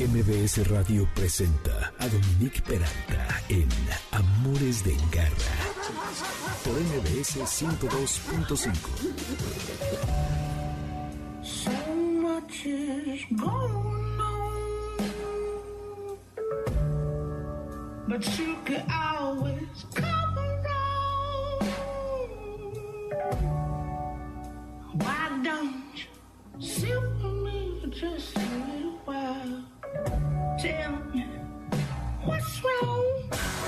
MBS Radio presenta a Dominique Peralta en Amores de Garra por MBS 102.5. So much is going but you always come around. Why don't you just a little while?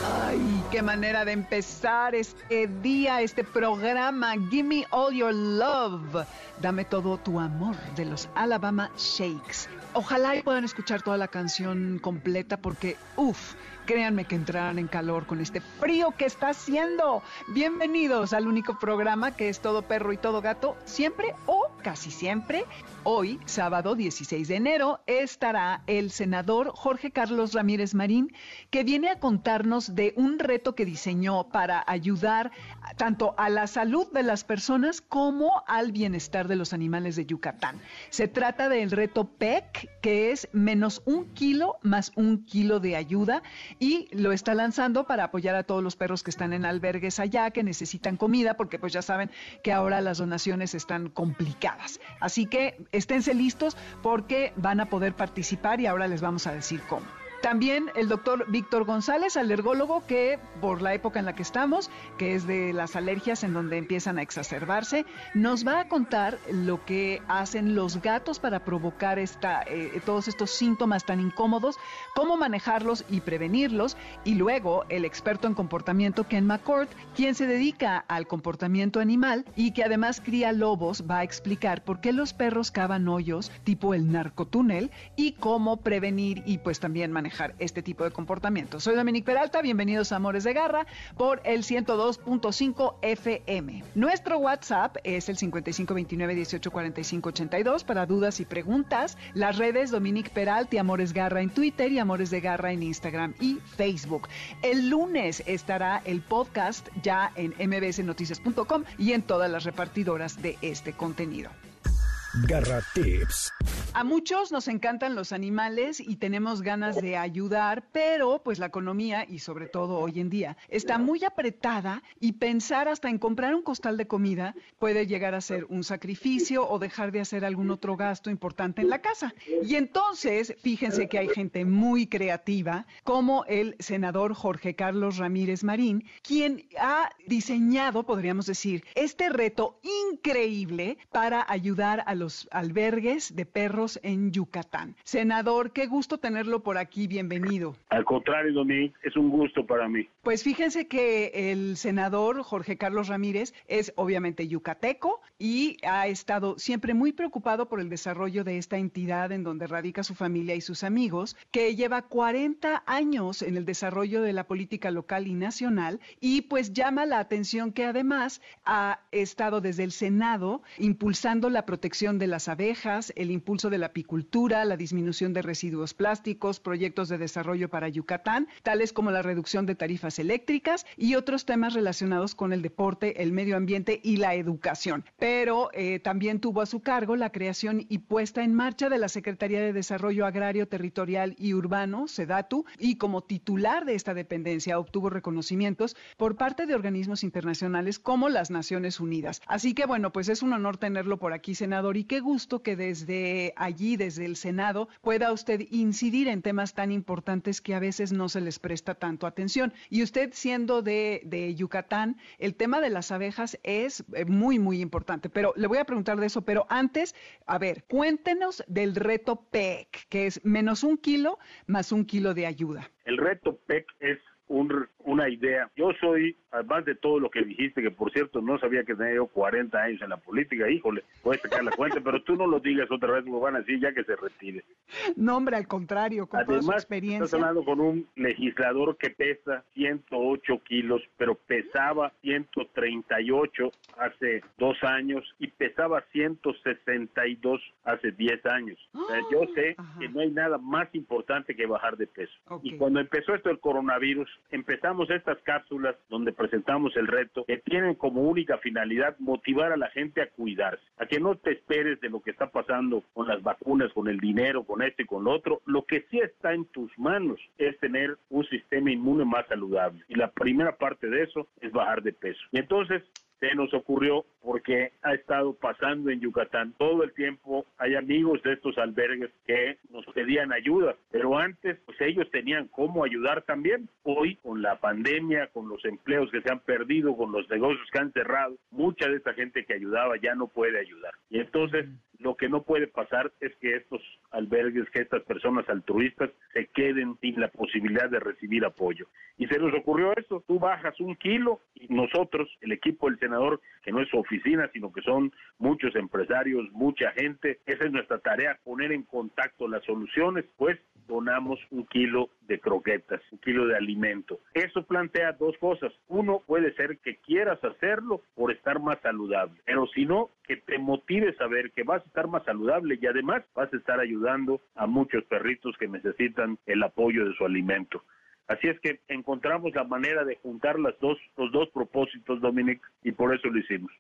Ay, qué manera de empezar este día, este programa. Give me all your love. Dame todo tu amor de los Alabama Shakes. Ojalá puedan escuchar toda la canción completa porque, uff, créanme que entrarán en calor con este frío que está haciendo. Bienvenidos al único programa que es todo perro y todo gato, siempre o casi siempre Hoy, sábado 16 de enero, estará el senador Jorge Carlos Ramírez Marín, que viene a contarnos de un reto que diseñó para ayudar tanto a la salud de las personas como al bienestar de los animales de Yucatán. Se trata del reto PEC, que es menos un kilo más un kilo de ayuda, y lo está lanzando para apoyar a todos los perros que están en albergues allá, que necesitan comida, porque pues ya saben que ahora las donaciones están complicadas. Así que esténse listos porque van a poder participar y ahora les vamos a decir cómo. También el doctor Víctor González, alergólogo, que por la época en la que estamos, que es de las alergias en donde empiezan a exacerbarse, nos va a contar lo que hacen los gatos para provocar esta, eh, todos estos síntomas tan incómodos, cómo manejarlos y prevenirlos. Y luego el experto en comportamiento Ken McCord, quien se dedica al comportamiento animal y que además cría lobos, va a explicar por qué los perros cavan hoyos tipo el narcotúnel y cómo prevenir y pues también manejar este tipo de comportamiento. Soy Dominique Peralta, bienvenidos a Amores de Garra por el 102.5 FM. Nuestro WhatsApp es el 5529184582 para dudas y preguntas. Las redes Dominique Peralta y Amores Garra en Twitter y Amores de Garra en Instagram y Facebook. El lunes estará el podcast ya en mbsnoticias.com y en todas las repartidoras de este contenido. Garra Tips. A muchos nos encantan los animales y tenemos ganas de ayudar, pero pues la economía y sobre todo hoy en día está muy apretada y pensar hasta en comprar un costal de comida puede llegar a ser un sacrificio o dejar de hacer algún otro gasto importante en la casa. Y entonces, fíjense que hay gente muy creativa como el senador Jorge Carlos Ramírez Marín, quien ha diseñado, podríamos decir, este reto increíble para ayudar a los albergues de perros en Yucatán. Senador, qué gusto tenerlo por aquí, bienvenido. Al contrario, Dominique, es un gusto para mí. Pues fíjense que el senador Jorge Carlos Ramírez es obviamente yucateco y ha estado siempre muy preocupado por el desarrollo de esta entidad en donde radica su familia y sus amigos, que lleva 40 años en el desarrollo de la política local y nacional y pues llama la atención que además ha estado desde el Senado impulsando la protección de las abejas, el impulso de la apicultura, la disminución de residuos plásticos, proyectos de desarrollo para Yucatán, tales como la reducción de tarifas eléctricas y otros temas relacionados con el deporte, el medio ambiente y la educación. Pero eh, también tuvo a su cargo la creación y puesta en marcha de la Secretaría de Desarrollo Agrario, Territorial y Urbano, SEDATU, y como titular de esta dependencia obtuvo reconocimientos por parte de organismos internacionales como las Naciones Unidas. Así que bueno, pues es un honor tenerlo por aquí, senador y qué gusto que desde allí, desde el Senado, pueda usted incidir en temas tan importantes que a veces no se les presta tanto atención. Y usted siendo de, de Yucatán, el tema de las abejas es eh, muy, muy importante. Pero le voy a preguntar de eso, pero antes, a ver, cuéntenos del reto PEC, que es menos un kilo más un kilo de ayuda. El reto PEC es una idea. Yo soy, además de todo lo que dijiste, que por cierto no sabía que tenía yo 40 años en la política, híjole, voy a sacar la cuenta, pero tú no lo digas otra vez, me van a decir ya que se retire. No, hombre, al contrario, con Además, toda su experiencia. Estás hablando con un legislador que pesa 108 kilos, pero pesaba 138 hace dos años y pesaba 162 hace 10 años. yo sé que no hay nada más importante que bajar de peso. Y cuando empezó esto el coronavirus, empezamos estas cápsulas donde presentamos el reto que tienen como única finalidad motivar a la gente a cuidarse, a que no te esperes de lo que está pasando con las vacunas, con el dinero, con esto y con lo otro. Lo que sí está en tus manos es tener un sistema inmune más saludable. Y la primera parte de eso es bajar de peso. Y entonces se nos ocurrió porque ha estado pasando en Yucatán todo el tiempo. Hay amigos de estos albergues que nos pedían ayuda, pero antes pues ellos tenían cómo ayudar también. Hoy con la pandemia, con los empleos que se han perdido, con los negocios que han cerrado, mucha de esta gente que ayudaba ya no puede ayudar. Y entonces lo que no puede pasar es que estos albergues, que estas personas altruistas se queden sin la posibilidad de recibir apoyo. Y se nos ocurrió eso, tú bajas un kilo y nosotros, el equipo del senador, que no es su oficina, sino que son muchos empresarios, mucha gente, esa es nuestra tarea, poner en contacto las soluciones, pues donamos un kilo de croquetas, un kilo de alimento. Eso plantea dos cosas. Uno, puede ser que quieras hacerlo por estar más saludable, pero si no, que te motive a ver que vas estar más saludable y además vas a estar ayudando a muchos perritos que necesitan el apoyo de su alimento. Así es que encontramos la manera de juntar las dos, los dos propósitos, Dominic, y por eso lo hicimos.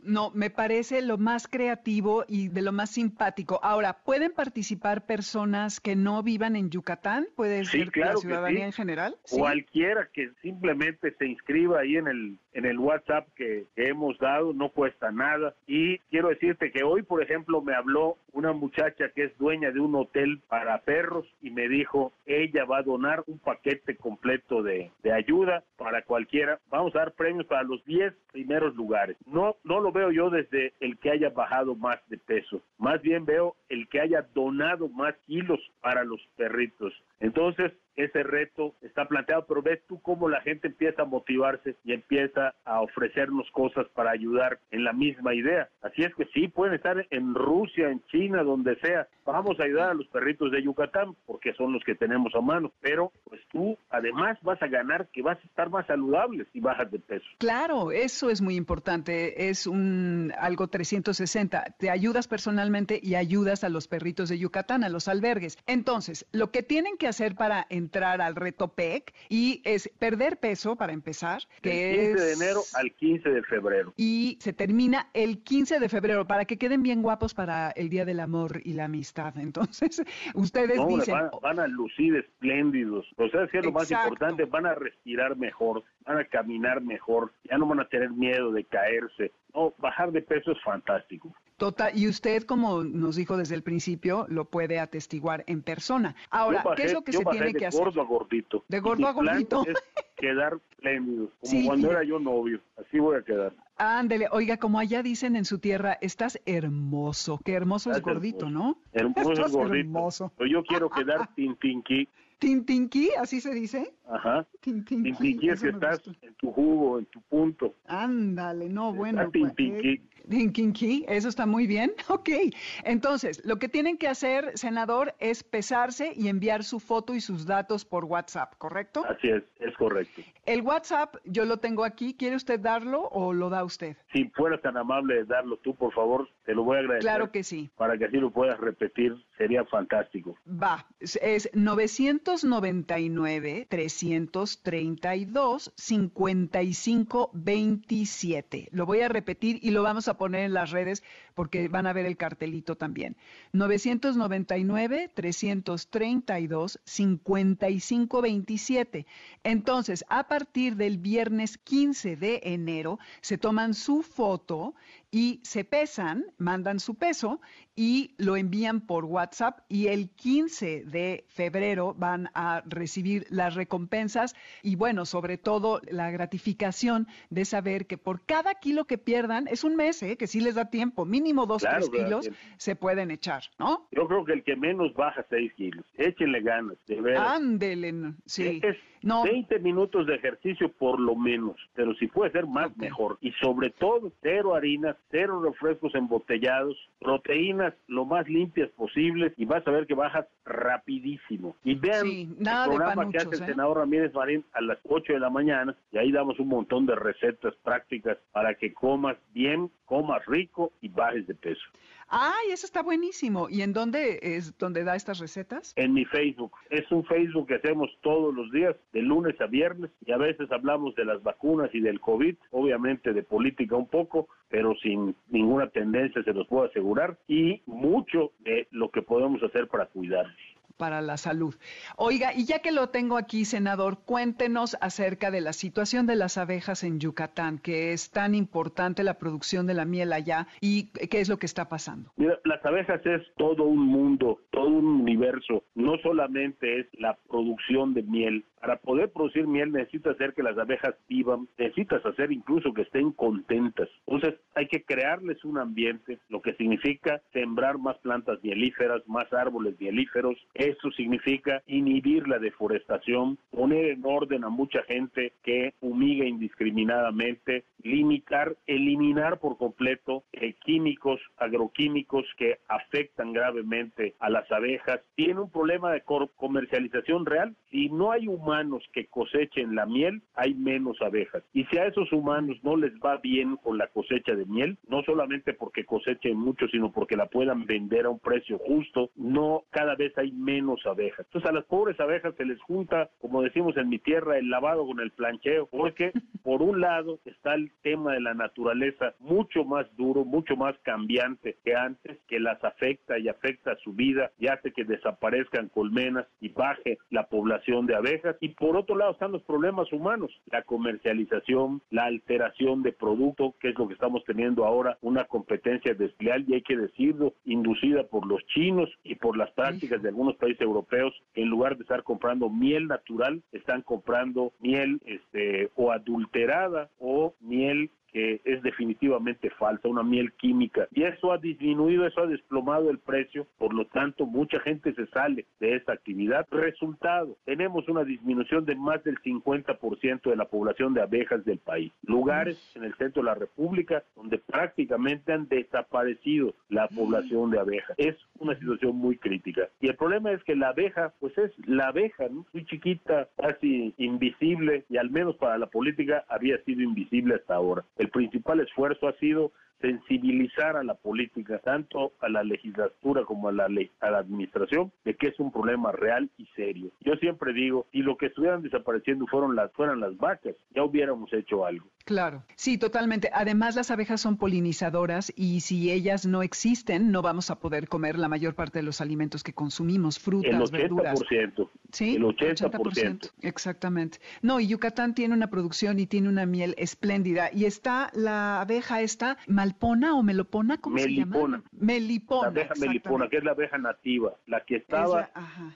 No, me parece lo más creativo y de lo más simpático. Ahora, ¿pueden participar personas que no vivan en Yucatán? ¿Puede ser la ciudadanía en general? Cualquiera que simplemente se inscriba ahí en el, en el WhatsApp que, hemos dado, no cuesta nada. Y quiero decirte que hoy, por ejemplo, me habló una muchacha que es dueña de un hotel para perros y me dijo, ella va a donar un paquete completo de, de ayuda para cualquiera. Vamos a dar premios para los 10 primeros lugares. No, no lo veo yo desde el que haya bajado más de peso, más bien veo el que haya donado más kilos para los perritos. Entonces, ese reto está planteado, pero ves tú cómo la gente empieza a motivarse y empieza a ofrecernos cosas para ayudar en la misma idea. Así es que sí, pueden estar en Rusia, en China, donde sea. Vamos a ayudar a los perritos de Yucatán porque son los que tenemos a mano, pero pues tú además vas a ganar que vas a estar más saludable si bajas de peso. Claro, eso es muy importante, es un algo 360. Te ayudas personalmente y ayudas a los perritos de Yucatán, a los albergues. Entonces, lo que tienen que hacer para entrar al reto PEC y es perder peso para empezar. Que 15 de enero al 15 de febrero. Y se termina el 15 de febrero para que queden bien guapos para el Día del Amor y la Amistad. Entonces, ustedes dicen... Van, a lucir espléndidos. O sea, es lo más importante, van a respirar mejor, van a caminar mejor, ya no van a tener miedo de caerse. No, bajar de peso es fantástico. Total, y usted, como nos dijo desde el principio, lo puede atestiguar en persona. Ahora, ¿qué es lo que se tiene que hacer? De gordo a gordito. De gordo a gordito. Es quedar pléndido, como cuando era yo novio. Así voy a quedar. Ándele, oiga, como allá dicen en su tierra, estás hermoso. Qué hermoso es gordito, ¿no? Hermoso es gordito. Hermoso. Yo quiero quedar tintinqui. ¿Tintinqui? ¿Así se dice? Ajá. Tintinqui. es que estás en tu jugo, en tu punto. Ándale, no, bueno. Tintinqui. Tintinqui, eso está muy bien. Ok. Entonces, lo que tienen que hacer, senador, es pesarse y enviar su foto y sus datos por WhatsApp, ¿correcto? Así es, es correcto. El WhatsApp yo lo tengo aquí. ¿Quiere usted darlo o lo da usted? Si fuera tan amable de darlo tú, por favor, te lo voy a agradecer. Claro que sí. Para que así lo puedas repetir, sería fantástico. Va, es 999 332 5527. Lo voy a repetir y lo vamos a poner en las redes porque van a ver el cartelito también. 999 332 5527. Entonces, a partir del viernes 15 de enero, se toman su foto y se pesan, mandan su peso y lo envían por WhatsApp y el 15 de febrero van a recibir las recompensas y bueno, sobre todo la gratificación de saber que por cada kilo que pierdan, es un mes, ¿eh? que sí les da tiempo, mínimo dos, tres kilos se pueden echar, ¿no? Yo creo que el que menos baja seis kilos, échenle ganas, de verdad. Ándele, sí. Es no. 20 minutos de ejercicio por lo menos, pero si puede ser más, mejor. Y sobre todo, cero harinas, cero refrescos embotellados, proteínas lo más limpias posibles y vas a ver que bajas rapidísimo. Y vean el programa que hace el ¿eh? senador Ramírez Marín a las 8 de la mañana y ahí damos un montón de recetas prácticas para que comas bien, comas rico y bajes de peso. Ay, eso está buenísimo. ¿Y en dónde es donde da estas recetas? En mi Facebook. Es un Facebook que hacemos todos los días, de lunes a viernes, y a veces hablamos de las vacunas y del COVID, obviamente de política un poco, pero sin ninguna tendencia, se los puedo asegurar, y mucho de lo que podemos hacer para cuidarnos para la salud. Oiga, y ya que lo tengo aquí, senador, cuéntenos acerca de la situación de las abejas en Yucatán, que es tan importante la producción de la miel allá y qué es lo que está pasando. Mira, las abejas es todo un mundo, todo un universo. No solamente es la producción de miel. Para poder producir miel necesitas hacer que las abejas vivan, necesitas hacer incluso que estén contentas. Entonces hay que crearles un ambiente, lo que significa sembrar más plantas mielíferas, más árboles mielíferos, eso significa inhibir la deforestación, poner en orden a mucha gente que humiga indiscriminadamente, limitar, eliminar por completo eh, químicos, agroquímicos que afectan gravemente a las abejas. Tiene un problema de comercialización real. Si no hay humanos que cosechen la miel, hay menos abejas. Y si a esos humanos no les va bien con la cosecha de miel, no solamente porque cosechen mucho, sino porque la puedan vender a un precio justo, no cada vez hay menos menos abejas. Entonces a las pobres abejas se les junta, como decimos en mi tierra, el lavado con el plancheo, porque por un lado está el tema de la naturaleza mucho más duro, mucho más cambiante que antes, que las afecta y afecta su vida y hace que desaparezcan colmenas y baje la población de abejas. Y por otro lado están los problemas humanos, la comercialización, la alteración de producto, que es lo que estamos teniendo ahora, una competencia desleal y hay que decirlo, inducida por los chinos y por las prácticas de algunos países europeos en lugar de estar comprando miel natural, están comprando miel este, o adulterada o miel que es definitivamente falsa, una miel química. Y eso ha disminuido, eso ha desplomado el precio, por lo tanto mucha gente se sale de esta actividad. Resultado, tenemos una disminución de más del 50% de la población de abejas del país. Lugares en el centro de la República donde prácticamente han desaparecido la población de abejas. Es una situación muy crítica. Y el problema es que la abeja, pues es la abeja, ¿no? Muy chiquita, casi invisible, y al menos para la política había sido invisible hasta ahora. El principal esfuerzo ha sido sensibilizar a la política, tanto a la legislatura como a la, a la administración, de que es un problema real y serio. Yo siempre digo, si lo que estuvieran desapareciendo fueron las, fueran las vacas, ya hubiéramos hecho algo. Claro, sí, totalmente. Además, las abejas son polinizadoras y si ellas no existen, no vamos a poder comer la mayor parte de los alimentos que consumimos, frutas, el 80%, verduras. Sí, el 80%. Exactamente. No, y Yucatán tiene una producción y tiene una miel espléndida. Y está la abeja esta, malpona o melopona, ¿cómo se llama? Melipona. La abeja melipona, que es la abeja nativa, la que estaba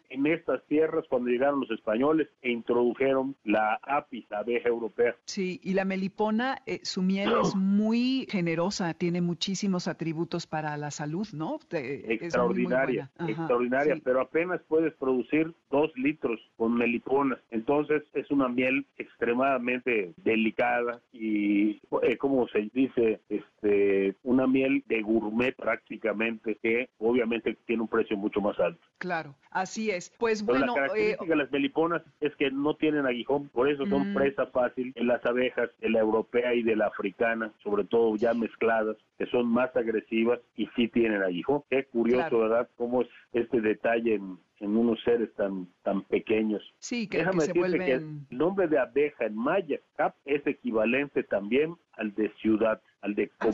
en estas tierras cuando llegaron los españoles e introdujeron la apis, la abeja europea. Sí, y la melipona eh, su miel es muy generosa, tiene muchísimos atributos para la salud, ¿no? extraordinaria, extraordinaria, pero apenas puedes producir dos litros con melipona. Entonces es una miel extremadamente delicada y, eh, como se dice, este, una miel de gourmet prácticamente que obviamente tiene un precio mucho más alto. Claro, así es. Pues bueno, la característica de las meliponas es que no tienen aguijón, por eso son mm. presa fácil en las abejas, en la europea y de la africana, sobre todo ya mezcladas, que son más agresivas y sí tienen aguijón. Qué curioso, ¿verdad? Cómo es este detalle en, unos seres tan tan pequeños. Sí, que, Déjame que se que el nombre de abeja en maya, cap, es equivalente también al de ciudad, al de ¿Ah,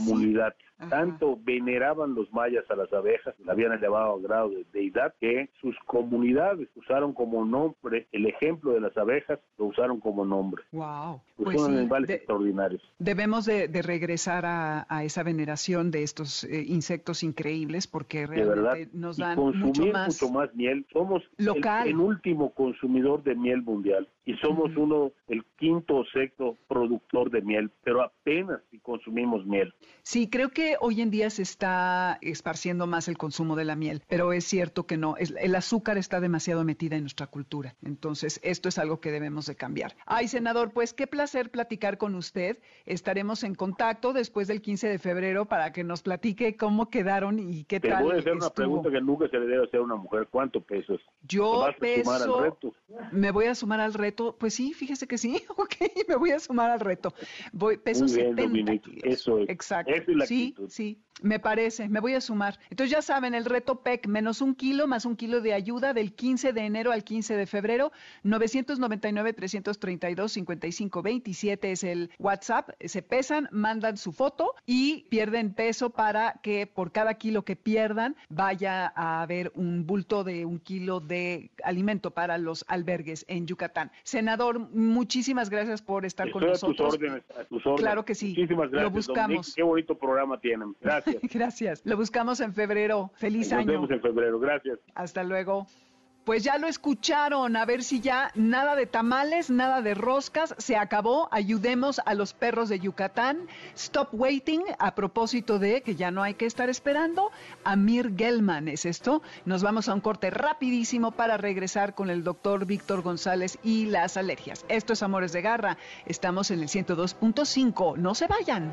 Tanto veneraban los mayas a las abejas, la habían elevado a grado de deidad, que sus comunidades usaron como nombre el ejemplo de las abejas, lo usaron como nombre. ¡Wow! Pues, son animales extraordinarios. Debemos de, regresar a, esa veneración de estos eh, insectos increíbles porque realmente nos dan mucho más, mucho más miel. Somos El, último consumidor de miel mundial y somos uno, el quinto o sexto productor de miel, pero apenas si consumimos miel. Sí, creo que hoy en día se está esparciendo más el consumo de la miel, pero es cierto que no, el azúcar está demasiado metida en nuestra cultura. Entonces, esto es algo que debemos de cambiar. Ay, senador, pues qué placer platicar con usted. Estaremos en contacto después del 15 de febrero para que nos platique cómo quedaron y qué tal. Te voy a hacer una pregunta que nunca se le debe hacer a una mujer. ¿Cuánto pesas? Yo peso, me voy a sumar al reto. Pues sí, fíjese que sí. Ok, me voy a sumar al reto. Voy, peso bien, Eso es. Exacto. sí, sí. Me parece, me voy a sumar. Entonces ya saben, el reto PEC, menos un kilo, más un kilo de ayuda del 15 de enero al 15 de febrero, 999-332-5527 es el WhatsApp, se pesan, mandan su foto y pierden peso para que por cada kilo que pierdan vaya a haber un bulto de un kilo de alimento para los albergues en Yucatán. Senador, muchísimas gracias por estar con nosotros. A tus órdenes, Claro que sí. Muchísimas gracias. Lo buscamos. qué bonito programa tienen. Gracias. gracias. Lo buscamos en febrero. Feliz Nos año. vemos en febrero. Gracias. Hasta luego. Pues ya lo escucharon, a ver si ya nada de tamales, nada de roscas, se acabó, ayudemos a los perros de Yucatán. Stop waiting, a propósito de que ya no hay que estar esperando, Amir Gelman es esto. Nos vamos a un corte rapidísimo para regresar con el doctor Víctor González y las alergias. Esto es Amores de Garra, estamos en el 102.5, no se vayan.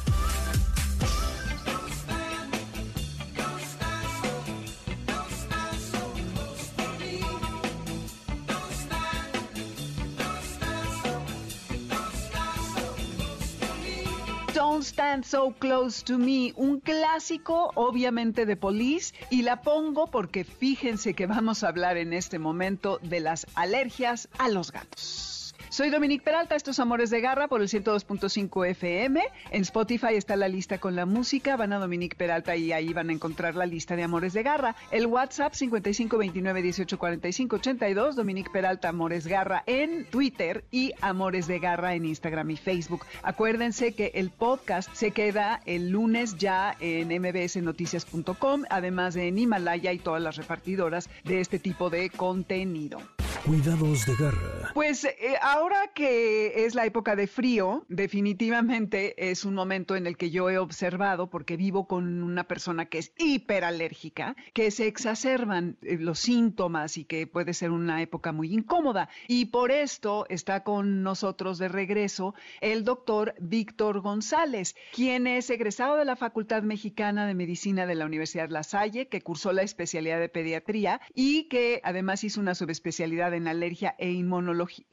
Don't Stand So Close to Me, un clásico obviamente de Police y la pongo porque fíjense que vamos a hablar en este momento de las alergias a los gatos. Soy Dominique Peralta, estos Amores de Garra por el 102.5 FM. En Spotify está la lista con la música, van a Dominique Peralta y ahí van a encontrar la lista de Amores de Garra. El WhatsApp 5529184582, Dominique Peralta Amores Garra en Twitter y Amores de Garra en Instagram y Facebook. Acuérdense que el podcast se queda el lunes ya en mbsnoticias.com, además de en Himalaya y todas las repartidoras de este tipo de contenido. Cuidados de garra. Pues eh, ahora que es la época de frío, definitivamente es un momento en el que yo he observado, porque vivo con una persona que es hiperalérgica, que se exacerban eh, los síntomas y que puede ser una época muy incómoda. Y por esto está con nosotros de regreso el doctor Víctor González, quien es egresado de la Facultad Mexicana de Medicina de la Universidad La Salle, que cursó la especialidad de pediatría y que además hizo una subespecialidad en alergia e inmunología,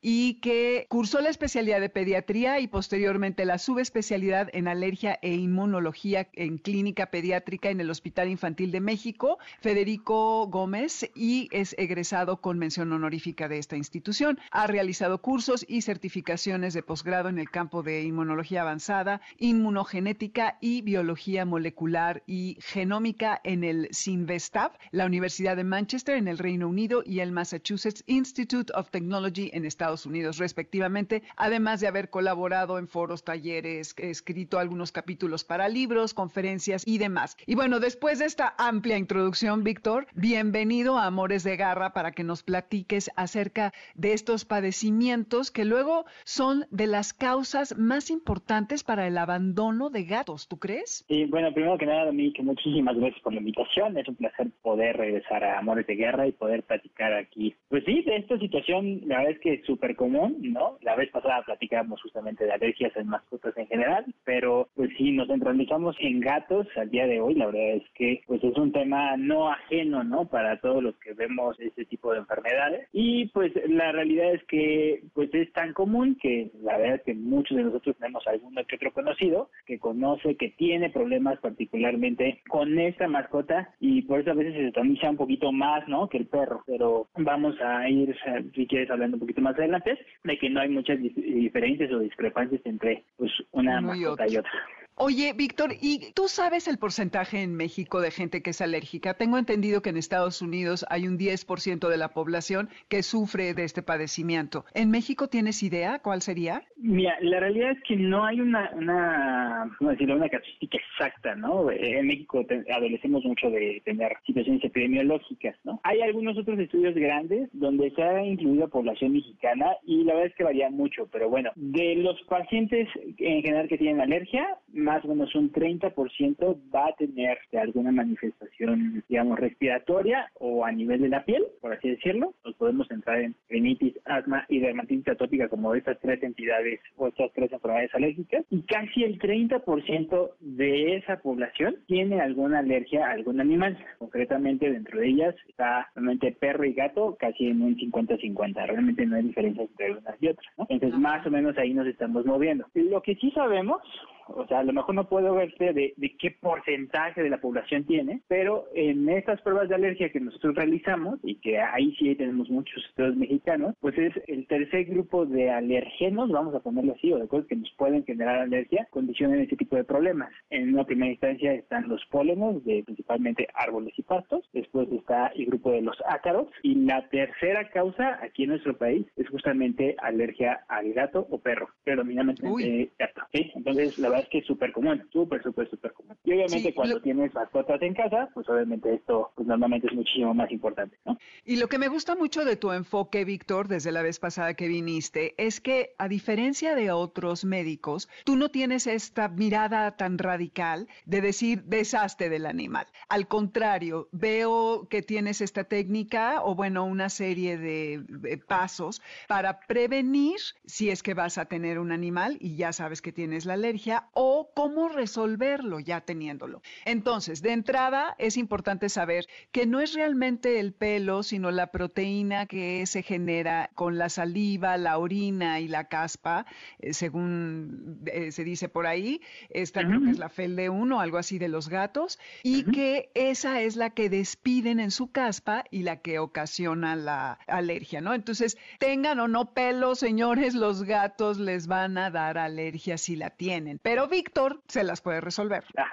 y que cursó la especialidad de pediatría y posteriormente la subespecialidad en alergia e inmunología en clínica pediátrica en el Hospital Infantil de México, Federico Gómez, y es egresado con mención honorífica de esta institución. Ha realizado cursos y certificaciones de posgrado en el campo de inmunología avanzada, inmunogenética y biología molecular y genómica en el CINVESTAB, la Universidad de Manchester en el Reino Unido y el Massachusetts Institute of Technology en Estados Unidos, respectivamente, además de haber colaborado en foros, talleres, escrito algunos capítulos para libros, conferencias y demás. Y bueno, después de esta amplia introducción, Víctor, bienvenido a Amores de Garra para que nos platiques acerca de estos padecimientos que luego son de las causas más importantes para el abandono de gatos, ¿tú crees? Sí, bueno, primero que nada, Dominique, muchísimas gracias por la invitación. Es un placer poder regresar a Amores de Guerra y poder platicar aquí. Pues sí, de esta situación, la verdad es que es súper común, ¿no? La vez pasada platicábamos justamente de alergias en mascotas en general, pero pues sí, nos centralizamos en gatos al día de hoy. La verdad es que pues es un tema no ajeno, ¿no? Para todos los que vemos este tipo de enfermedades. Y pues la realidad es que pues es tan común que la verdad es que muchos de nosotros tenemos alguno que otro conocido que conoce que tiene problemas particularmente con esta mascota y por eso a veces se atomiza un poquito más, ¿no? Que el perro pero vamos a ir, si quieres, hablando un poquito más adelante, de que no hay muchas diferencias o discrepancias entre pues una Uno y mascota otro. y otra. Oye, Víctor, ¿y tú sabes el porcentaje en México de gente que es alérgica? Tengo entendido que en Estados Unidos hay un 10% de la población que sufre de este padecimiento. ¿En México tienes idea cuál sería? Mira, la realidad es que no hay una, una, ¿cómo decirlo? una característica exacta, ¿no? En México adolecemos mucho de tener situaciones epidemiológicas, ¿no? Hay algunos otros estudios grandes donde se ha incluido población mexicana y la verdad es que varía mucho, pero bueno, de los pacientes en general que tienen alergia, más o menos un 30% va a tener alguna manifestación, digamos, respiratoria o a nivel de la piel, por así decirlo. Nos podemos entrar en rinitis, asma y dermatitis atópica como estas tres entidades o estas tres enfermedades alérgicas. Y casi el 30% de esa población tiene alguna alergia a algún animal. Concretamente, dentro de ellas está realmente perro y gato, casi en un 50-50. Realmente no hay diferencia entre unas y otras. Entonces, más o menos ahí nos estamos moviendo. Lo que sí sabemos o sea, a lo mejor no puedo verte de, de, qué porcentaje de la población tiene, pero en estas pruebas de alergia que nosotros realizamos, y que ahí sí tenemos muchos estudios mexicanos, pues es el tercer grupo de alergenos, vamos a ponerlo así, o de cosas que nos pueden generar alergia, condicionan ese tipo de problemas. En una primera instancia están los pólenes de principalmente árboles y pastos, después está el grupo de los ácaros, y la tercera causa aquí en nuestro país es justamente alergia al gato o perro, predominantemente gato. ¿sí? Entonces, la verdad es que es súper común, súper, súper, súper común. Y obviamente cuando tienes mascotas en casa, pues obviamente esto pues normalmente es muchísimo más importante, ¿no? Y lo que me gusta mucho de tu enfoque, Víctor, desde la vez pasada que viniste, es que a diferencia de otros médicos, tú no tienes esta mirada tan radical de decir deshazte del animal. Al contrario, veo que tienes esta técnica o bueno, una serie de, de pasos para prevenir si es que vas a tener un animal y ya sabes que tienes la alergia o cómo resolverlo ya teniéndolo. Entonces, de entrada es importante saber que no es realmente el pelo, sino la proteína que se genera con la saliva, la orina y la caspa, eh, según eh, se dice por ahí. Esta creo que es la fel de uno, algo así de los gatos, y que esa es la que despiden en su caspa y la que ocasiona la alergia, ¿no? Entonces, tengan o no pelo, señores, los gatos les van a dar alergia si la tienen. Pero pero Víctor se las puede resolver. Ah,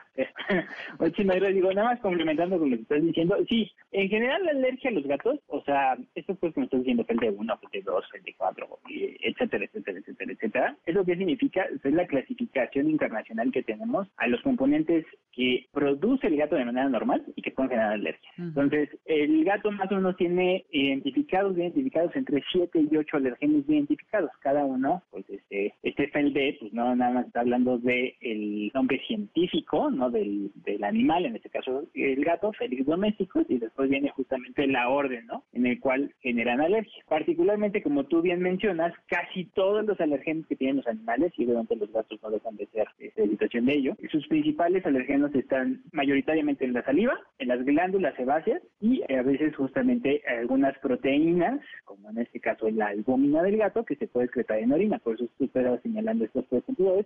Oye, digo, nada más complementando con lo que estás diciendo, sí, en general la alergia a los gatos, o sea, esto pues que me estás diciendo, el de 1, el de 2, el de 4, etcétera, etcétera, etcétera, etcétera, ¿eso qué significa? Es la clasificación internacional que tenemos a los componentes que produce el gato de manera normal y que pueden generar alergia. Entonces, el gato más o menos tiene identificados, identificados entre 7 y 8 alergenes identificados, cada uno, pues este, este FLD, pues no nada más está hablando de el nombre científico ¿no? del, del animal, en este caso el gato, Félix domésticos, y después viene justamente la orden ¿no? en el cual generan alergia. Particularmente, como tú bien mencionas, casi todos los alergenos que tienen los animales, y obviamente los gatos no dejan de ser esta situación de ello, sus principales alergenos están mayoritariamente en la saliva, en las glándulas sebáceas y a veces justamente algunas proteínas, como en este caso la albúmina del gato, que se puede excretar en orina. Por eso estás señalando estos tres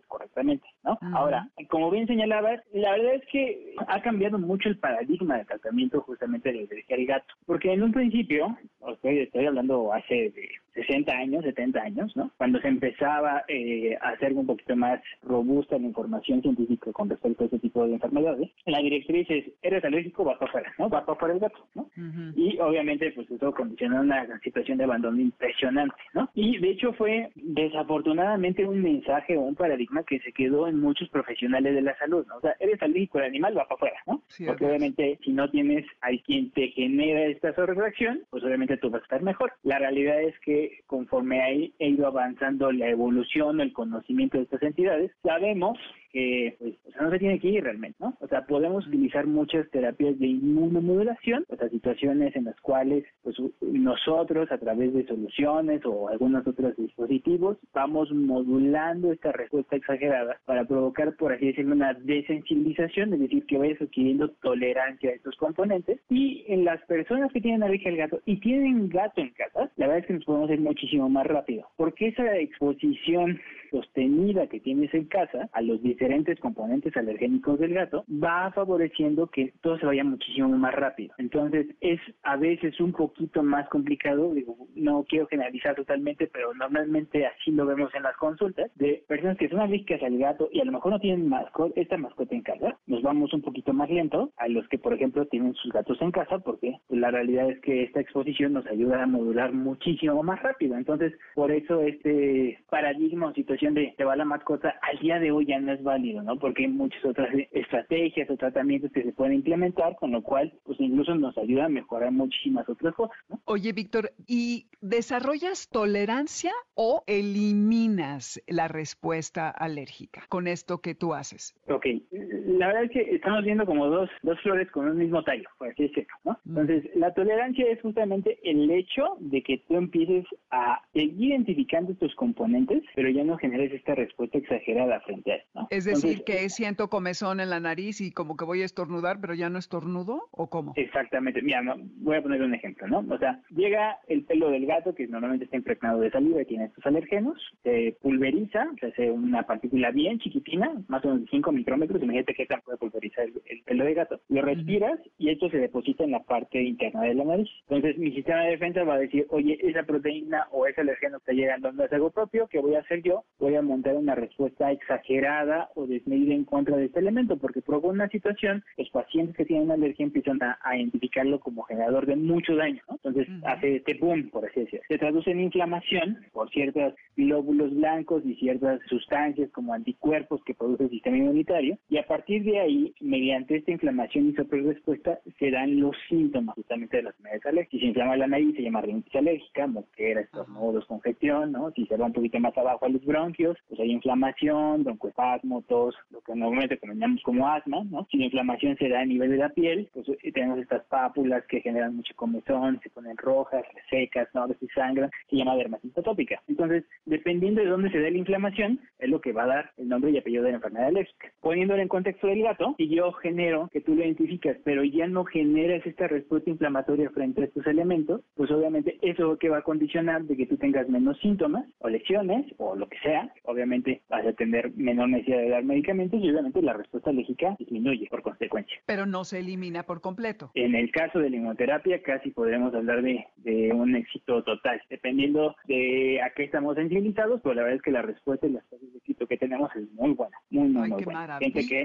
correctamente. ¿No? Ahora, como bien señalabas, la verdad es que ha cambiado mucho el paradigma de tratamiento justamente de alergia al gato, porque en un principio, estoy, estoy hablando hace de 60 años, 70 años, ¿no? Cuando se empezaba eh, a hacer un poquito más robusta la información científica con respecto a este tipo de enfermedades, la directriz es, eres alérgico, vas para afuera, ¿no? Va para afuera el gato, ¿no? Y obviamente, pues eso condiciona una situación de abandono impresionante, ¿no? Y de hecho fue desafortunadamente un mensaje o un paradigma que se quedó en muchos profesionales de la salud, ¿no? O sea, eres alérgico al animal, va para afuera, ¿no? Porque obviamente si no tienes a quien te genera esta sobrereacción, pues obviamente tú vas a estar mejor. La realidad es que conforme ha ido avanzando la evolución, el conocimiento de estas entidades, sabemos que pues, o sea, no se tiene que ir realmente, ¿no? O sea, podemos utilizar muchas terapias de inmunomodulación, o sea, situaciones en las cuales pues nosotros a través de soluciones o algunos otros dispositivos vamos modulando esta respuesta exagerada para provocar, por así decirlo, una desensibilización, es decir, que vayas adquiriendo tolerancia a estos componentes y en las personas que tienen alergia al gato y tienen gato en casa, la verdad es que nos podemos ir muchísimo más rápido, porque esa exposición sostenida que tienes en casa a los diferentes componentes alergénicos del gato va favoreciendo que todo se vaya muchísimo más rápido. Entonces es a veces un poquito más complicado, digo, no quiero generalizar totalmente, pero normalmente así lo vemos en las consultas, de personas que son alérgicas al gato y a lo mejor no tienen mascota, esta mascota en casa, nos vamos un poquito más lento a los que por ejemplo tienen sus gatos en casa porque la realidad es que esta exposición nos ayuda a modular muchísimo más rápido. Entonces, por eso este paradigma o situación de te va la mascota al día de hoy ya no es válido, ¿no? Porque hay muchas otras estrategias o tratamientos que se pueden implementar, con lo cual, pues incluso nos ayuda a mejorar muchísimas otras cosas, ¿no? Oye, Víctor, ¿y desarrollas tolerancia o eliminas la respuesta alérgica con esto que tú haces? Ok, la verdad es que estamos viendo como dos, dos flores con un mismo tallo, por así decirlo, ¿no? Mm. Entonces, la tolerancia es justamente el hecho de que tú empieces a seguir identificando tus componentes, pero ya no generes esta respuesta exagerada frente a esto, ¿no? Es decir, que siento comezón en la nariz y como que voy a estornudar, pero ya no estornudo, ¿o cómo? Exactamente. Mira, voy a poner un ejemplo, ¿no? O sea, llega el pelo del gato, que normalmente está impregnado de saliva y tiene estos alergenos, se pulveriza, se hace una partícula bien chiquitina, más o menos de 5 micrómetros, imagínate qué tan puede pelo de gato. Lo respiras y esto se deposita en la parte interna de la nariz. Entonces, mi sistema de defensa va a decir, oye, esa proteína o ese alergeno está llegando no es algo propio, ¿qué voy a hacer yo? Voy a montar una respuesta exagerada o desmedida en contra de este elemento, porque por alguna situación, los pacientes que tienen alergia empiezan a, identificarlo como generador de mucho daño, ¿no? Entonces, hace este boom, por así decirlo. Se traduce en inflamación por ciertos glóbulos blancos y ciertas sustancias como anticuerpos que produce el sistema inmunitario, y a partir de ahí, mediante esta inflamación y respuesta, se dan los síntomas justamente de las enfermedades alérgicas. Si se inflama la nariz, se llama rinitis alérgica, moquera, estornudos, congestión, ¿no? Si se va un poquito más abajo a los bronquios, pues hay inflamación, broncoespasmo, tos, lo que normalmente conocemos como asma, ¿no? Si la inflamación se da a nivel de la piel, pues eh, tenemos estas pápulas que generan mucho comezón, se ponen rojas, secas, ¿no? Se sangran, se llama dermatitis atópica. Entonces, dependiendo de dónde se dé la inflamación, es lo que va a dar el nombre y apellido de la enfermedad alérgica. Poniéndolo en contexto del gato, si yo genero que tú lo identificas, pero ya no generas esta respuesta inflamatoria frente a estos elementos, pues obviamente eso que va a condicionar de que tú tengas menos síntomas o lesiones o lo que sea, obviamente vas a tener menor necesidad de dar medicamentos y obviamente la respuesta alérgica disminuye por consecuencia. Pero no se elimina por completo. En el caso de la inmunoterapia casi podremos hablar de, de un éxito total, dependiendo de a qué estamos sensibilizados, pues la verdad es que la respuesta y las tasas de éxito que tenemos es muy buena, muy, muy, muy buena. Gente que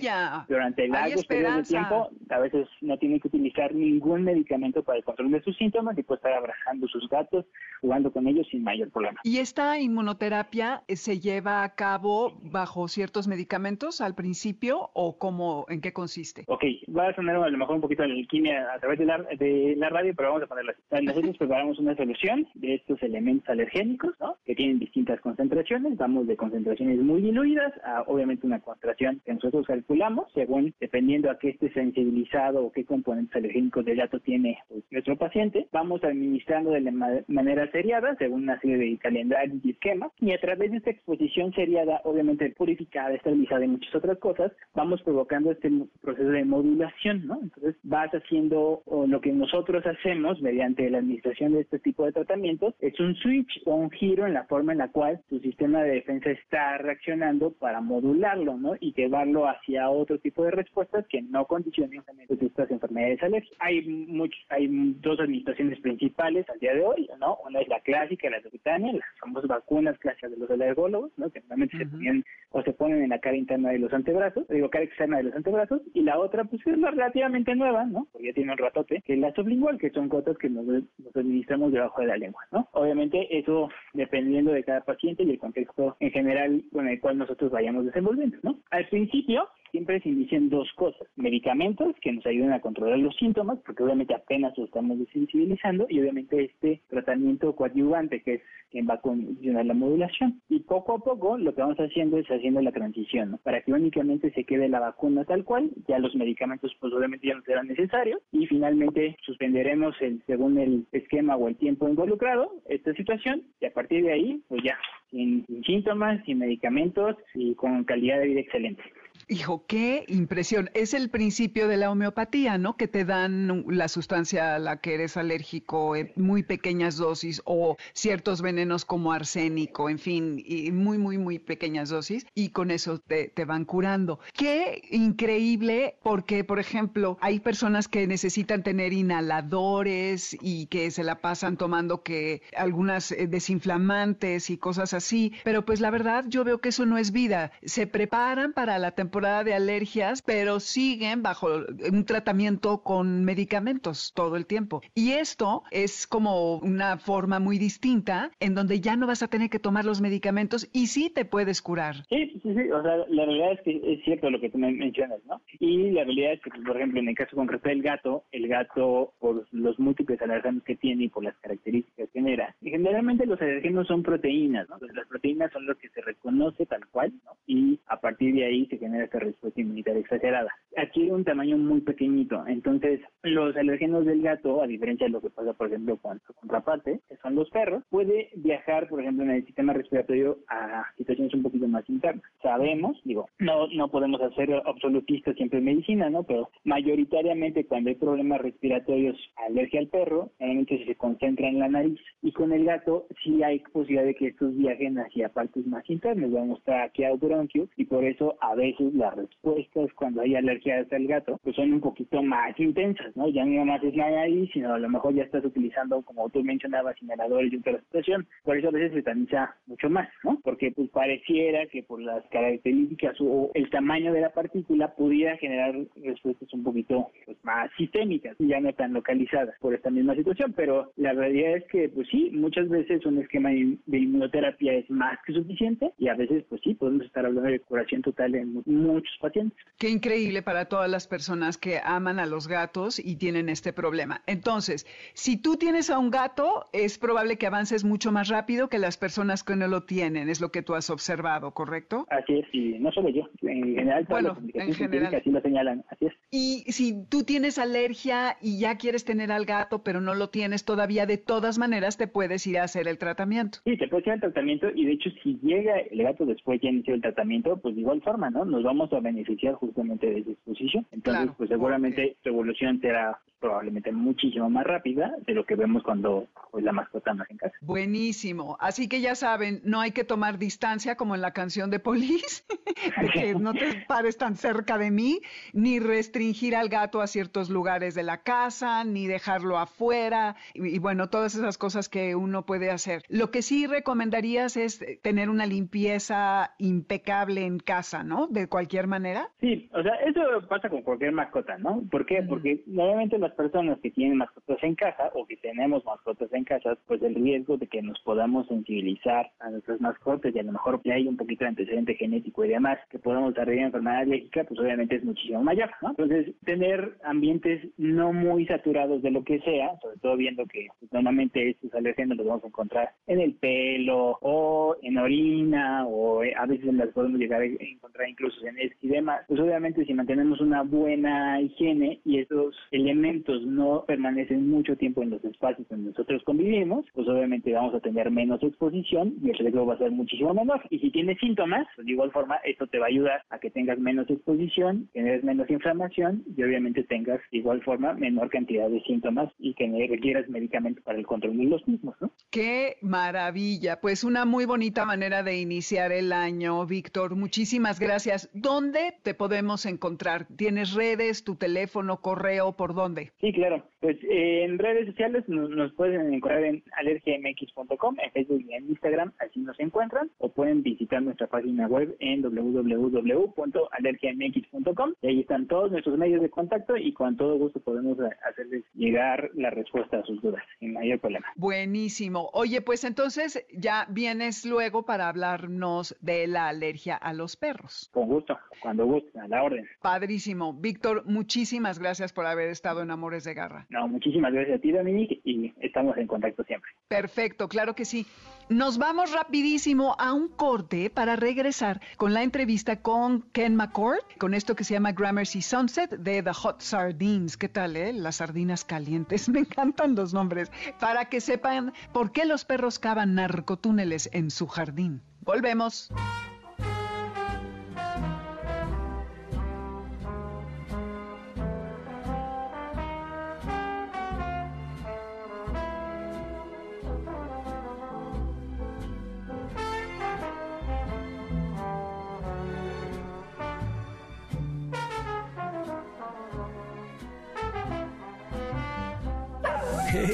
durante largos periodos de tiempo a veces no tiene que utilizar ningún medicamento para el control de sus síntomas y puede estar abrazando sus gatos, jugando con ellos sin mayor problema. ¿Y esta inmunoterapia eh, se lleva a cabo bajo ciertos medicamentos al principio o cómo, en qué consiste? Ok, va a sonar a lo mejor un poquito en alquimia a través de la, de la radio, pero vamos a ponerla así. Nosotros preparamos una solución de estos elementos alergénicos, ¿no? Que tienen distintas concentraciones, vamos de concentraciones muy diluidas a obviamente una concentración que nosotros calculamos según, dependiendo a qué esté sensibilizado o qué componentes alergénicos del gato tiene pues, nuestro paciente, vamos administrando de manera seriada, según una serie de calendarios y esquemas, y a través de esta exposición seriada, obviamente purificada, estabilizada y muchas otras cosas, vamos provocando este proceso de modulación, ¿no? Entonces vas haciendo lo que nosotros hacemos mediante la administración de este tipo de tratamientos, es un switch o un giro en la forma en la cual tu sistema de defensa está reaccionando para modularlo, ¿no? Y llevarlo hacia otro tipo de respuestas que no condicionen estas enfermedades alérgicas. Hay muchos, hay dos administraciones principales al día de hoy, ¿no? Una es la clásica, la subcutánea, las famosas vacunas clásicas de los alergólogos, ¿no? Que normalmente se ponen o se ponen en la cara interna de los antebrazos, digo cara externa de los antebrazos, y la otra pues es la relativamente nueva, ¿no? Porque ya tiene un ratote, que es la sublingual, que son gotas que nos, nos administramos debajo de la lengua, ¿no? Obviamente eso dependiendo de cada paciente y el contexto en general con el cual nosotros vayamos desenvolviendo, ¿no? Al principio siempre se inician dos cosas, medicamentos que nos ayuden a controlar los síntomas, porque obviamente apenas lo estamos desensibilizando, y obviamente este tratamiento coadyuvante que es quien va a la modulación. Y poco a poco lo que vamos haciendo es haciendo la transición, ¿no? para que únicamente se quede la vacuna tal cual, ya los medicamentos pues obviamente ya no serán necesarios, y finalmente suspenderemos el, según el esquema o el tiempo involucrado esta situación, y a partir de ahí, pues ya, sin, sin síntomas, sin medicamentos y con calidad de vida excelente. Hijo, qué impresión. Es el principio de la homeopatía, ¿no? Que te dan la sustancia a la que eres alérgico en muy pequeñas dosis o ciertos venenos como arsénico, en fin, y muy, muy, muy pequeñas dosis y con eso te, te van curando. Qué increíble porque, por ejemplo, hay personas que necesitan tener inhaladores y que se la pasan tomando que algunas eh, desinflamantes y cosas así, pero pues la verdad yo veo que eso no es vida. Se preparan para la temporada de alergias, pero siguen bajo un tratamiento con medicamentos todo el tiempo. Y esto es como una forma muy distinta en donde ya no vas a tener que tomar los medicamentos y sí te puedes curar. Sí, sí, sí. O sea, la realidad es que es cierto lo que tú mencionas, ¿no? Y la realidad es que, por ejemplo, en el caso concreto del gato, el gato, por los múltiples alergenos que tiene y por las características que genera, y generalmente los alergenos son proteínas, ¿no? Entonces, las proteínas son lo que se reconoce tal cual, ¿no? Y a partir de ahí se genera esta respuesta inmunitaria exagerada. Adquiere un tamaño muy pequeñito, entonces los alergenos del gato, a diferencia de lo que pasa, por ejemplo, con su contraparte, que son los perros, puede viajar, por ejemplo, en el sistema respiratorio a situaciones un poquito más internas. Sabemos, digo, no, no podemos hacer absolutistas siempre en medicina, ¿no? Pero mayoritariamente cuando hay problemas respiratorios, alergia al perro, normalmente se concentra en la nariz. Y con el gato sí hay posibilidad de que estos viajen hacia partes más internas, vamos a mostrar aquí a bronquio, y por eso a veces las respuestas cuando hay alergia hacia el gato, pues son un poquito más intensas, ¿no? Ya no más es la nariz, sino a lo mejor ya estás utilizando, como tú mencionabas, inhaladores de ultrasuppresión. Por eso a veces se tamiza mucho más, ¿no? Porque pues pareciera que por las características o el tamaño de la partícula pudiera generar respuestas un poquito pues, más sistémicas y ya no tan localizadas por esta misma situación. Pero la realidad es que, pues sí, muchas veces un esquema de inmunoterapia es más que suficiente y a veces, pues sí, podemos estar hablando de curación total en muchos pacientes. Qué increíble para todas las personas que aman a los gatos y tienen este problema. Entonces, si tú tienes a un gato, es probable que avances mucho más rápido que las personas que no lo tienen, es lo que tú has observado, ¿correcto? Así es, y no solo yo, en general todas bueno, las en general. así lo señalan, así es. Y si tú tienes alergia y ya quieres tener al gato, pero no lo tienes todavía, de todas maneras te puedes ir a hacer el tratamiento. Sí, te puedes ir al tratamiento y de hecho si llega el gato después ya inició el tratamiento, pues de igual forma, ¿no? Nos vamos a beneficiar justamente de esa exposición. Entonces, Claro, pues seguramente ok. tu evolución será probablemente muchísimo más rápida de lo que vemos cuando pues la mascota nace en casa. Buenísimo. Así que ya saben, no hay que tomar distancia como en la canción de Police, de que no te pares tan cerca de mí, ni restringir al gato a ciertos lugares de la casa, ni dejarlo afuera, y, y bueno, todas esas cosas que uno puede hacer. Lo que sí recomendarías es tener una limpieza impecable en casa, ¿no? De cualquier manera. Sí, o sea, eso pasa con cualquier mascota, ¿no? ¿Por qué? Porque normalmente las personas que tienen mascotas en casa o que tenemos mascotas en casa, pues el riesgo de que nos podamos sensibilizar a nuestras mascotas y a lo mejor ya hay un poquito de antecedente genético y demás que podamos desarrollar enfermedad alérgica, pues obviamente es muchísimo mayor, ¿no? Entonces, tener ambientes no muy saturados de lo que sea, sobre todo viendo que pues, normalmente estos alergenos los vamos a encontrar en el pelo o en orina o eh, a veces las podemos llegar a encontrar incluso en esquí y demás, pues obviamente si mantenemos una buena higiene y estos elementos no permanecen mucho tiempo en los espacios donde nosotros convivimos, pues obviamente vamos a tener menos exposición y el riesgo va a ser muchísimo menor. Y si tienes síntomas, pues de igual forma esto te va a ayudar a que tengas menos exposición, generes menos inflamación y obviamente tengas de igual forma menor cantidad de síntomas y que requieras medicamentos para el control de los mismos, ¿no? Qué maravilla. Pues una muy bonita manera de iniciar el año, Víctor. Muchísimas gracias. ¿Dónde te podemos encontrar? ¿Tienes redes, tu teléfono, correo, por dónde? Sí, claro. Pues eh, en redes sociales nos, nos pueden encontrar en alergiamx.com, en Facebook y en Instagram, así nos encuentran, o pueden visitar nuestra página web en www.alergiamx.com y ahí están todos nuestros medios de contacto y con todo gusto podemos hacerles llegar la respuesta a sus dudas, sin mayor problema. Buenísimo. Oye, pues entonces ya vienes luego para hablarnos de la alergia a los perros. Con gusto, cuando gusten, a la orden. Padrísimo. Víctor, muchísimas gracias por haber estado en Amores de Garra. No, muchísimas gracias a ti, Dominique, y estamos en contacto siempre. Perfecto, claro que sí. Nos vamos rapidísimo a un corte para regresar con la entrevista con Ken McCord, con esto que se llama Gramercy Sunset de The Hot Sardines. ¿Qué tal, eh? Las sardinas calientes. Me encantan los nombres. Para que sepan por qué los perros cavan narcotúneles en su jardín. Volvemos.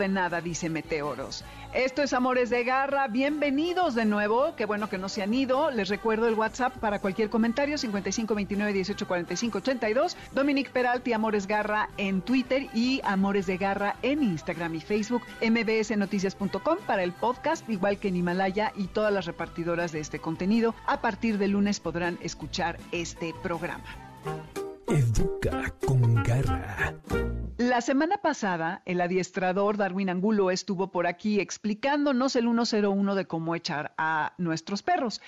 de nada, dice Meteoros. Esto es Amores de Garra. Bienvenidos de nuevo. Qué bueno que no se han ido. Les recuerdo el WhatsApp para cualquier comentario: 5529 18 45 82. Dominic Peralti, Amores Garra en Twitter y Amores de Garra en Instagram y Facebook. mbsnoticias.com para el podcast, igual que en Himalaya y todas las repartidoras de este contenido. A partir de lunes podrán escuchar este programa. Educa con garra. La semana pasada, el adiestrador Darwin Angulo estuvo por aquí explicándonos el 101 de cómo echar a nuestros perros.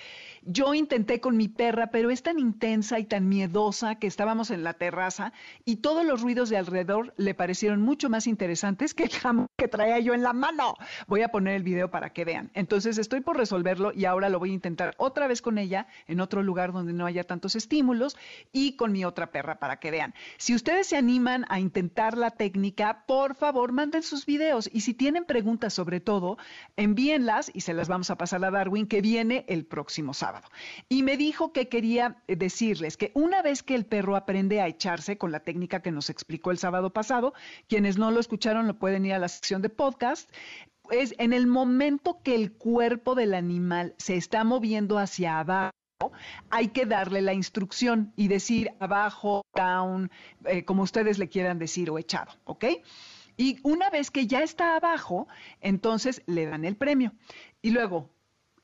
Yo intenté con mi perra, pero es tan intensa y tan miedosa que estábamos en la terraza y todos los ruidos de alrededor le parecieron mucho más interesantes que el jamón que traía yo en la mano. Voy a poner el video para que vean. Entonces estoy por resolverlo y ahora lo voy a intentar otra vez con ella en otro lugar donde no haya tantos estímulos y con mi otra perra para que vean. Si ustedes se animan a intentar la técnica, por favor manden sus videos y si tienen preguntas sobre todo, envíenlas y se las vamos a pasar a Darwin que viene el próximo sábado. Y me dijo que quería decirles que una vez que el perro aprende a echarse con la técnica que nos explicó el sábado pasado, quienes no lo escucharon lo pueden ir a la sección de podcast, es en el momento que el cuerpo del animal se está moviendo hacia abajo, hay que darle la instrucción y decir abajo, down, eh, como ustedes le quieran decir o echado, ¿ok? Y una vez que ya está abajo, entonces le dan el premio. Y luego,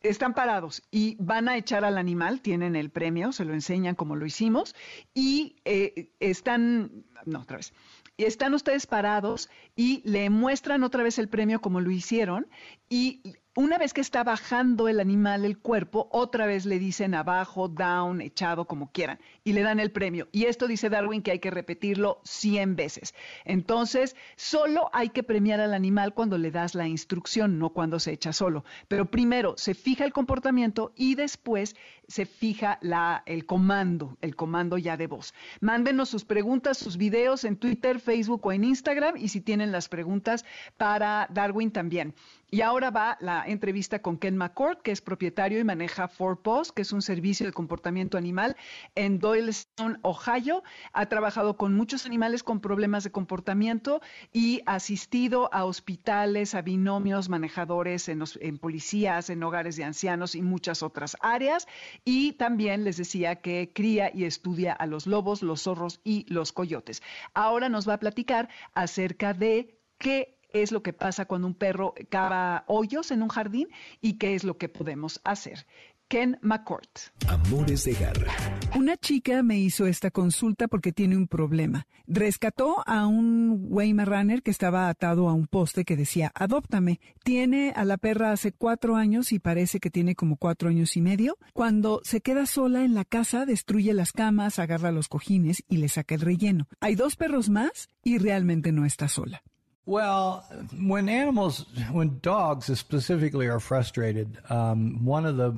están parados y van a echar al animal, tienen el premio, se lo enseñan como lo hicimos, y eh, están, no, otra vez, están ustedes parados y le muestran otra vez el premio como lo hicieron, y una vez que está bajando el animal el cuerpo, otra vez le dicen abajo, down, echado, como quieran, y le dan el premio. Y esto dice Darwin que hay que repetirlo 100 veces. Entonces, solo hay que premiar al animal cuando le das la instrucción, no cuando se echa solo. Pero primero se fija el comportamiento y después se fija la, el comando, el comando ya de voz. Mándenos sus preguntas, sus videos en Twitter, Facebook o en Instagram y si tienen las preguntas para Darwin también. Y ahora va la entrevista con Ken McCord, que es propietario y maneja Four Paws, que es un servicio de comportamiento animal en Doylestown, Ohio. Ha trabajado con muchos animales con problemas de comportamiento y asistido a hospitales, a binomios, manejadores en, en policías, en hogares de ancianos y muchas otras áreas. Y también les decía que cría y estudia a los lobos, los zorros y los coyotes. Ahora nos va a platicar acerca de qué es lo que pasa cuando un perro cava hoyos en un jardín y qué es lo que podemos hacer. Ken McCourt. Amores de garra. Una chica me hizo esta consulta porque tiene un problema. Rescató a un Weimaraner que estaba atado a un poste que decía, adóptame. Tiene a la perra hace cuatro años y parece que tiene como cuatro años y medio. Cuando se queda sola en la casa, destruye las camas, agarra los cojines y le saca el relleno. Hay dos perros más y realmente no está sola. Well, when animals, when dogs specifically are frustrated, um, one of the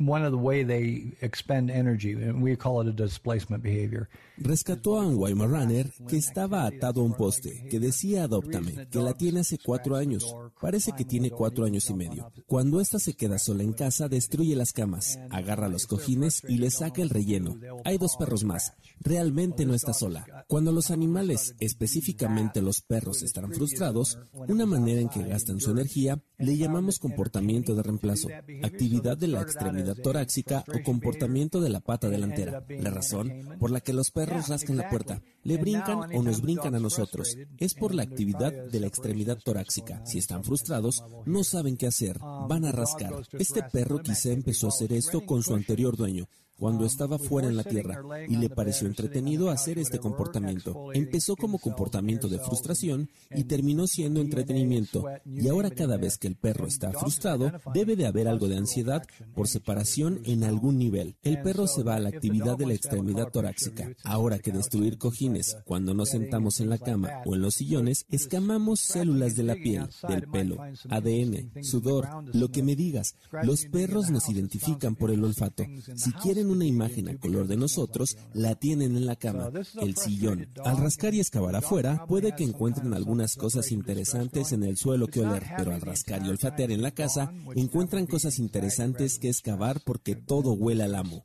one of the way they expend energy, and we call it a displacement behavior. Rescató a un Weimaraner que estaba atado a un poste, que decía adóptame, que la tiene hace cuatro años. Parece que tiene cuatro años y medio. Cuando ésta se queda sola en casa, destruye las camas, agarra los cojines y le saca el relleno. Hay dos perros más. Realmente no está sola. Cuando los animales, específicamente los perros, están frustrados, una manera en que gastan su energía le llamamos comportamiento de reemplazo, actividad de la extremidad extremidad torácica o comportamiento de la pata delantera. La razón por la que los perros rascan la puerta, le brincan o nos brincan a nosotros, es por la actividad de la extremidad torácica. Si están frustrados, no saben qué hacer, van a rascar. Este perro quizá empezó a hacer esto con su anterior dueño, cuando estaba fuera en la tierra y le pareció entretenido hacer este comportamiento. Empezó como comportamiento de frustración y terminó siendo entretenimiento. Y ahora cada vez que el perro está frustrado, debe de haber algo de ansiedad por separación en algún nivel. El perro se va a la actividad de la extremidad torácica. Ahora que destruir cojines cuando nos sentamos en la cama o en los sillones, escamamos células de la piel, del pelo, ADN, sudor, lo que me digas. Los perros nos identifican por el olfato. Si quieren una imagen a color de nosotros, la tienen en la cama, el sillón. Al rascar y excavar afuera, puede que encuentren algunas cosas interesantes en el suelo que oler, pero al rascar y olfatear en la casa, encuentran cosas interesantes que excavar porque todo huele al amo.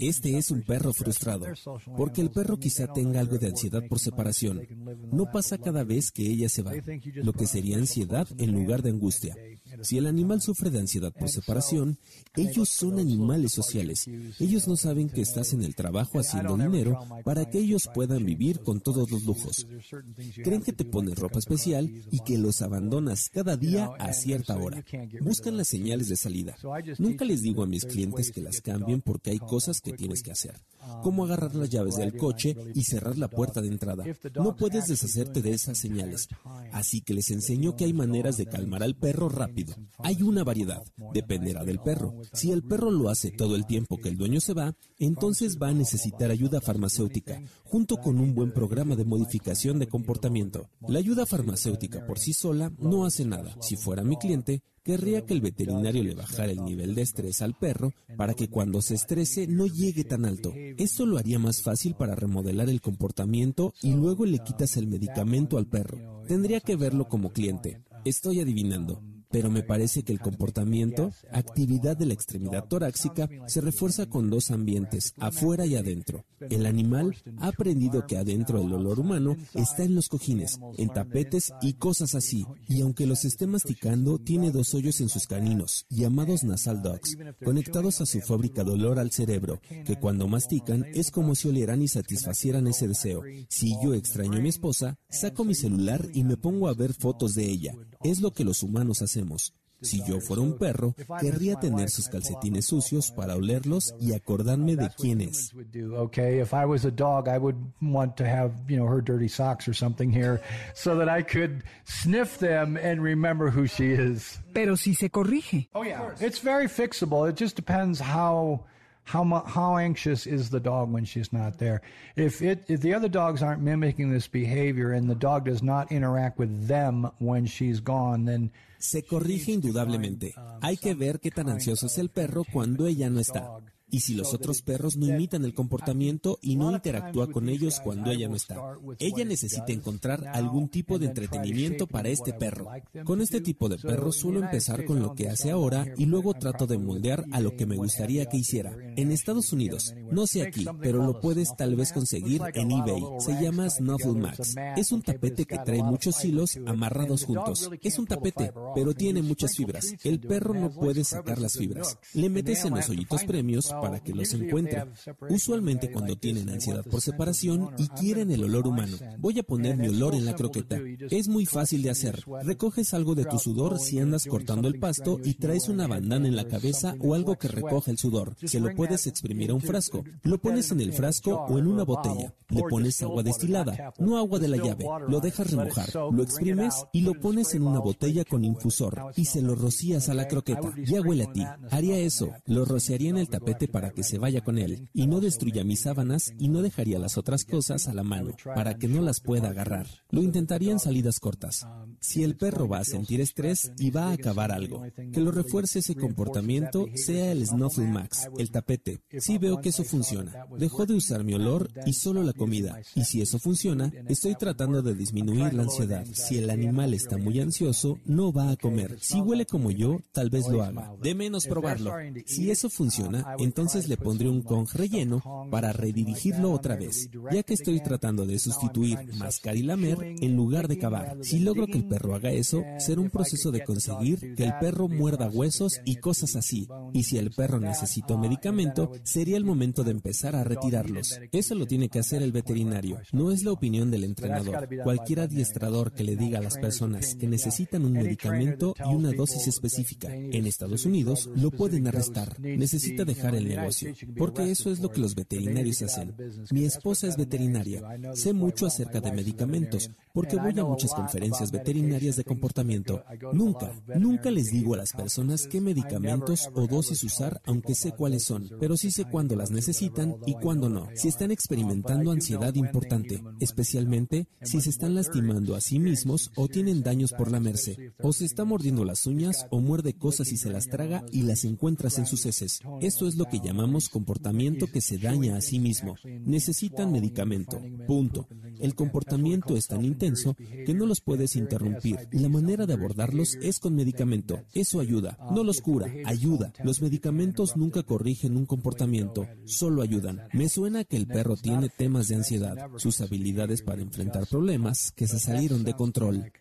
Este es un perro frustrado, porque el perro quizá tenga algo de ansiedad por separación. No pasa cada vez que ella se va, lo que sería ansiedad en lugar de angustia. Si el animal sufre de ansiedad por separación, ellos son animales sociales. Ellos no saben que estás en el trabajo haciendo dinero para que ellos puedan vivir con todos los lujos. Creen que te pones ropa especial y que los abandonas cada día a cierta hora. Buscan las señales de salida. Nunca les digo a mis clientes que las cambien porque hay cosas que tienes que hacer, como agarrar las llaves del coche y cerrar la puerta de entrada. No puedes deshacerte de esas señales. Así que les enseño que hay maneras de calmar al perro Hay una variedad, dependerá del perro. Si el perro lo hace todo el tiempo que el dueño se va, entonces va a necesitar ayuda farmacéutica, junto con un buen programa de modificación de comportamiento. La ayuda farmacéutica por sí sola no hace nada. Si fuera mi cliente, querría que el veterinario le bajara el nivel de estrés al perro para que cuando se estrese no llegue tan alto. Esto lo haría más fácil para remodelar el comportamiento y luego le quitas el medicamento al perro. Tendría que verlo como cliente. Estoy adivinando pero me parece que el comportamiento, actividad de la extremidad torácica, se refuerza con dos ambientes, afuera y adentro. El animal ha aprendido que adentro el olor humano está en los cojines, en tapetes y cosas así, y aunque los esté masticando, tiene dos hoyos en sus caninos, llamados nasal dogs, conectados a su fábrica de olor al cerebro, que cuando mastican es como si olieran y satisfacieran ese deseo. Si yo extraño a mi esposa, saco mi celular y me pongo a ver fotos de ella. Es lo que los humanos hacemos. Si yo fuera un perro, querría tener sus calcetines sucios para olerlos y acordarme de quién es. Okay, if I was a dog, I would want to have, you know, her dirty socks or something here so that I could sniff them and remember who she is. Pero si se corrige. Oh yeah, it's very fixable. It just depends how how how anxious is the dog when she's not there? If it if the other dogs aren't mimicking this behavior and the dog does not interact with them when she's gone then se corrige indudablemente. Um, hay que ver qué tan ansioso es el perro cuando ella no está y si los otros perros no imitan el comportamiento y no interactúa con ellos cuando ella no está. Ella necesita encontrar algún tipo de entretenimiento para este perro. Con este tipo de perro suelo empezar con lo que hace ahora y luego trato de moldear a lo que me gustaría que hiciera. En Estados Unidos, no sé aquí, pero lo puedes tal vez conseguir en eBay. Se llama Snuffle Max. Es un tapete que trae muchos hilos amarrados juntos. Es un tapete, pero tiene muchas fibras. El perro no puede sacar las fibras. Le metes en los hoyitos premios para que los encuentre. Usualmente cuando tienen ansiedad por separación y quieren el olor humano. Voy a poner mi olor en la croqueta. Es muy fácil de hacer. Recoges algo de tu sudor si andas cortando el pasto y traes una bandana en la cabeza o algo que recoja el sudor. Se lo puedes exprimir a un frasco. Lo pones en el frasco o en una botella. Le pones agua destilada, no agua de la llave. Lo dejas remojar. Lo exprimes y lo pones en una botella con infusor y se lo rocías a la croqueta. Ya huele a ti. Haría eso. Lo rociaría en el tapete para que se vaya con él y no destruya mis sábanas y no dejaría las otras cosas a la mano para que no las pueda agarrar. Lo intentaría en salidas cortas. Si el perro va a sentir estrés y va a acabar algo, que lo refuerce ese comportamiento sea el Snuffle Max, el tapete. Si veo que eso funciona, dejó de usar mi olor y solo la comida. Y si eso funciona, estoy tratando de disminuir la ansiedad. Si el animal está muy ansioso, no va a comer. Si huele como yo, tal vez lo haga. De menos probarlo. Si eso funciona, entonces entonces le pondré un Kong relleno para redirigirlo otra vez, ya que estoy tratando de sustituir mascar y lamer en lugar de cavar. Si logro que el perro haga eso, será un proceso de conseguir que el perro muerda huesos y cosas así. Y si el perro necesita un medicamento, sería el momento de empezar a retirarlos. Eso lo tiene que hacer el veterinario, no es la opinión del entrenador. Cualquier adiestrador que le diga a las personas que necesitan un medicamento y una dosis específica en Estados Unidos lo pueden arrestar. Necesita dejar el negocio, porque eso es lo que los veterinarios hacen. Mi esposa es veterinaria, sé mucho acerca de medicamentos, porque voy a muchas conferencias veterinarias de comportamiento. Nunca, nunca les digo a las personas qué medicamentos o dosis usar, aunque sé cuáles son, pero sí sé cuándo las necesitan y cuándo no. Si están experimentando ansiedad importante, especialmente si se están lastimando a sí mismos o tienen daños por lamerse, o se está mordiendo las uñas o muerde cosas y se las traga y las encuentras en sus heces. Esto es lo que llamamos comportamiento que se daña a sí mismo. Necesitan medicamento. Punto. El comportamiento es tan intenso que no los puedes interrumpir la manera de abordarlos es con medicamento. Eso ayuda, no los cura, ayuda. Los medicamentos nunca corrigen un comportamiento, solo ayudan. Me suena que el perro tiene temas de ansiedad, sus habilidades para enfrentar problemas que se salieron de control.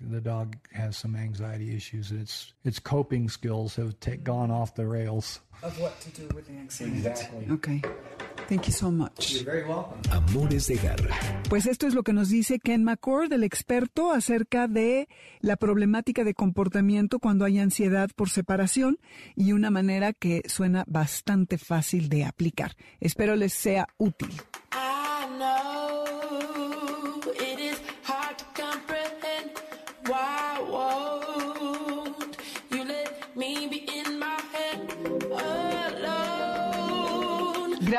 Okay. Thank you so much. Amores de garra. Pues esto es lo que nos dice Ken McCord, el experto, acerca de la problemática de comportamiento cuando hay ansiedad por separación y una manera que suena bastante fácil de aplicar. Espero les sea útil.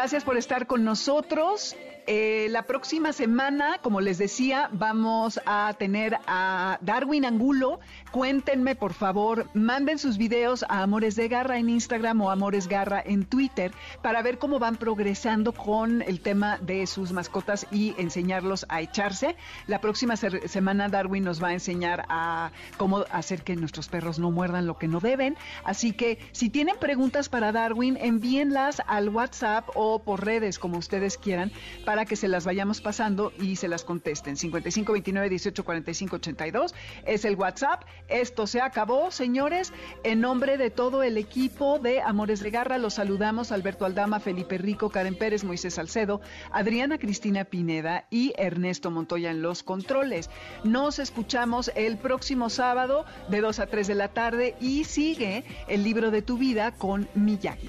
Gracias por estar con nosotros. Eh, la próxima semana, como les decía, vamos a tener a Darwin Angulo. Cuéntenme, por favor, manden sus videos a Amores de Garra en Instagram o Amores Garra en Twitter para ver cómo van progresando con el tema de sus mascotas y enseñarlos a echarse. La próxima semana Darwin nos va a enseñar a cómo hacer que nuestros perros no muerdan lo que no deben. Así que si tienen preguntas para Darwin, envíenlas al WhatsApp o por redes, como ustedes quieran para que se las vayamos pasando y se las contesten. 55 29 18 45 82 es el WhatsApp. Esto se acabó, señores. En nombre de todo el equipo de Amores de Garra, los saludamos Alberto Aldama, Felipe Rico, Karen Pérez, Moisés Salcedo, Adriana Cristina Pineda y Ernesto Montoya en los controles. Nos escuchamos el próximo sábado de 2 a 3 de la tarde y sigue el libro de tu vida con Miyagi.